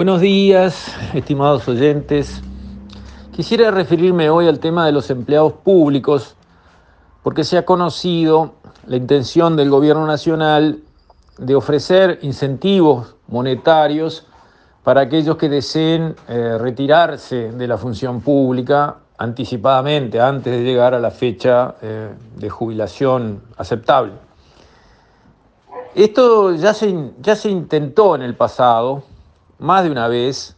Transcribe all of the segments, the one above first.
Buenos días, estimados oyentes. Quisiera referirme hoy al tema de los empleados públicos, porque se ha conocido la intención del Gobierno Nacional de ofrecer incentivos monetarios para aquellos que deseen eh, retirarse de la función pública anticipadamente, antes de llegar a la fecha eh, de jubilación aceptable. Esto ya se, ya se intentó en el pasado, más de una vez.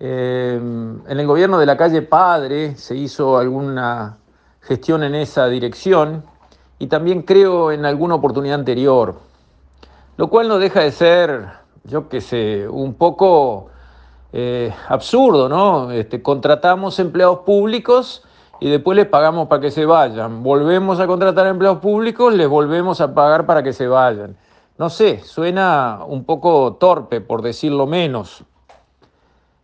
Eh, en el gobierno de la calle Padre se hizo alguna gestión en esa dirección y también creo en alguna oportunidad anterior, lo cual no deja de ser, yo qué sé, un poco eh, absurdo, ¿no? Este, contratamos empleados públicos y después les pagamos para que se vayan. Volvemos a contratar empleados públicos, les volvemos a pagar para que se vayan. No sé, suena un poco torpe, por decirlo menos.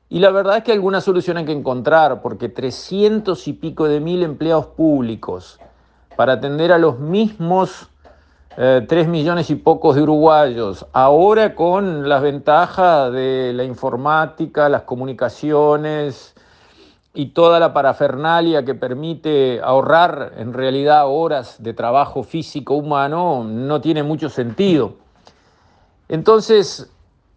Y la verdad es que alguna solución hay que encontrar, porque 300 y pico de mil empleados públicos para atender a los mismos eh, 3 millones y pocos de uruguayos, ahora con las ventajas de la informática, las comunicaciones y toda la parafernalia que permite ahorrar en realidad horas de trabajo físico humano, no tiene mucho sentido. Entonces,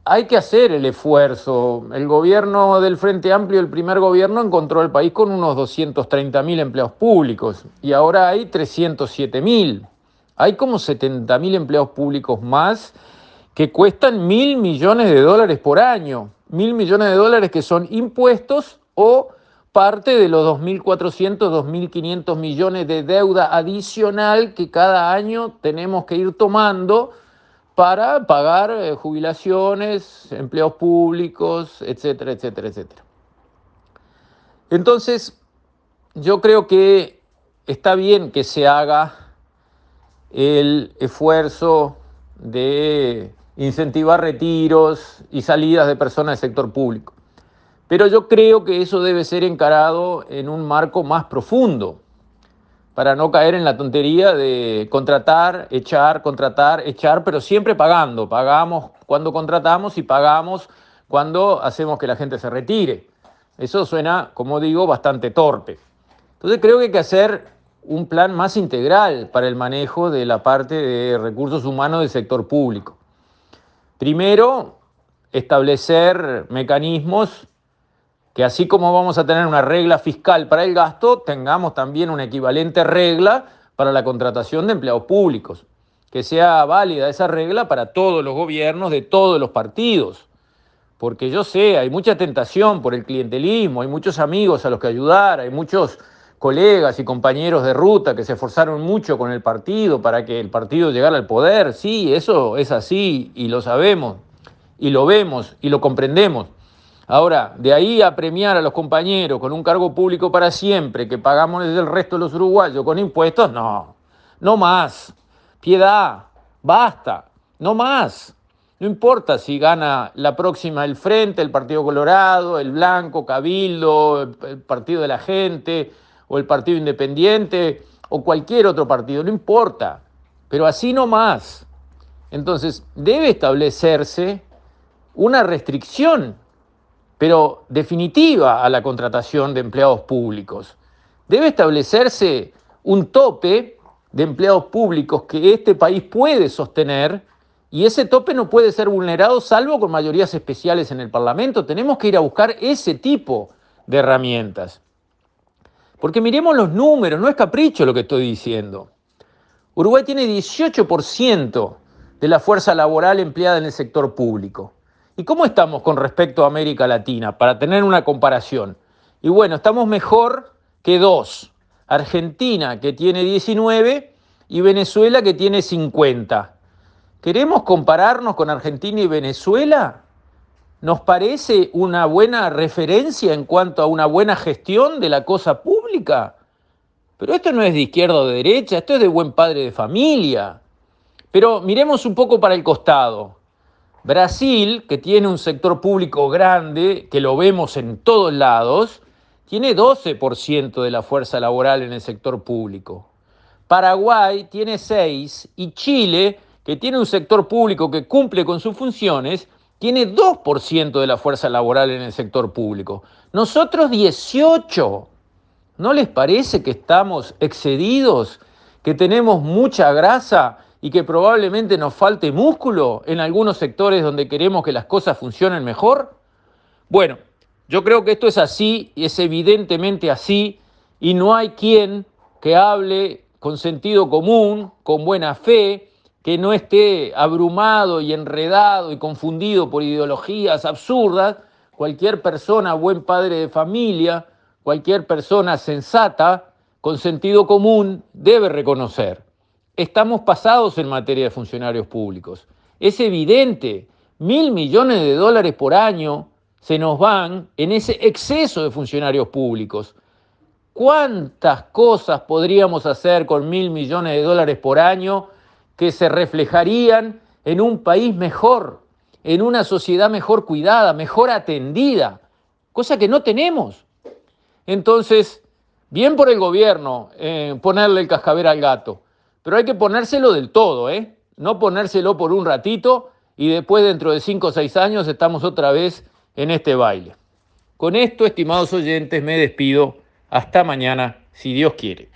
hay que hacer el esfuerzo. El gobierno del Frente Amplio, el primer gobierno, encontró el país con unos 230 mil empleados públicos y ahora hay 307 mil. Hay como 70 mil empleados públicos más que cuestan mil millones de dólares por año. Mil millones de dólares que son impuestos o parte de los 2.400, 2.500 millones de deuda adicional que cada año tenemos que ir tomando para pagar eh, jubilaciones, empleos públicos, etcétera, etcétera, etcétera. Entonces, yo creo que está bien que se haga el esfuerzo de incentivar retiros y salidas de personas del sector público. Pero yo creo que eso debe ser encarado en un marco más profundo para no caer en la tontería de contratar, echar, contratar, echar, pero siempre pagando. Pagamos cuando contratamos y pagamos cuando hacemos que la gente se retire. Eso suena, como digo, bastante torpe. Entonces creo que hay que hacer un plan más integral para el manejo de la parte de recursos humanos del sector público. Primero, establecer mecanismos que así como vamos a tener una regla fiscal para el gasto, tengamos también una equivalente regla para la contratación de empleados públicos, que sea válida esa regla para todos los gobiernos de todos los partidos. Porque yo sé, hay mucha tentación por el clientelismo, hay muchos amigos a los que ayudar, hay muchos colegas y compañeros de ruta que se esforzaron mucho con el partido para que el partido llegara al poder. Sí, eso es así y lo sabemos y lo vemos y lo comprendemos. Ahora, de ahí a premiar a los compañeros con un cargo público para siempre, que pagamos desde el resto de los uruguayos con impuestos, no, no más. Piedad, basta, no más. No importa si gana la próxima el Frente, el Partido Colorado, el Blanco, Cabildo, el Partido de la Gente o el Partido Independiente o cualquier otro partido, no importa. Pero así no más. Entonces, debe establecerse una restricción pero definitiva a la contratación de empleados públicos. Debe establecerse un tope de empleados públicos que este país puede sostener y ese tope no puede ser vulnerado salvo con mayorías especiales en el Parlamento. Tenemos que ir a buscar ese tipo de herramientas. Porque miremos los números, no es capricho lo que estoy diciendo. Uruguay tiene 18% de la fuerza laboral empleada en el sector público. ¿Y cómo estamos con respecto a América Latina? Para tener una comparación. Y bueno, estamos mejor que dos. Argentina, que tiene 19, y Venezuela, que tiene 50. ¿Queremos compararnos con Argentina y Venezuela? ¿Nos parece una buena referencia en cuanto a una buena gestión de la cosa pública? Pero esto no es de izquierda o de derecha, esto es de buen padre de familia. Pero miremos un poco para el costado. Brasil, que tiene un sector público grande, que lo vemos en todos lados, tiene 12% de la fuerza laboral en el sector público. Paraguay tiene 6 y Chile, que tiene un sector público que cumple con sus funciones, tiene 2% de la fuerza laboral en el sector público. Nosotros 18. ¿No les parece que estamos excedidos, que tenemos mucha grasa y que probablemente nos falte músculo en algunos sectores donde queremos que las cosas funcionen mejor? Bueno, yo creo que esto es así y es evidentemente así y no hay quien que hable con sentido común, con buena fe, que no esté abrumado y enredado y confundido por ideologías absurdas. Cualquier persona, buen padre de familia, cualquier persona sensata, con sentido común, debe reconocer. Estamos pasados en materia de funcionarios públicos. Es evidente, mil millones de dólares por año se nos van en ese exceso de funcionarios públicos. ¿Cuántas cosas podríamos hacer con mil millones de dólares por año que se reflejarían en un país mejor, en una sociedad mejor cuidada, mejor atendida? Cosa que no tenemos. Entonces, bien por el gobierno eh, ponerle el cascabel al gato, pero hay que ponérselo del todo, ¿eh? No ponérselo por un ratito y después dentro de cinco o seis años estamos otra vez en este baile. Con esto, estimados oyentes, me despido hasta mañana, si Dios quiere.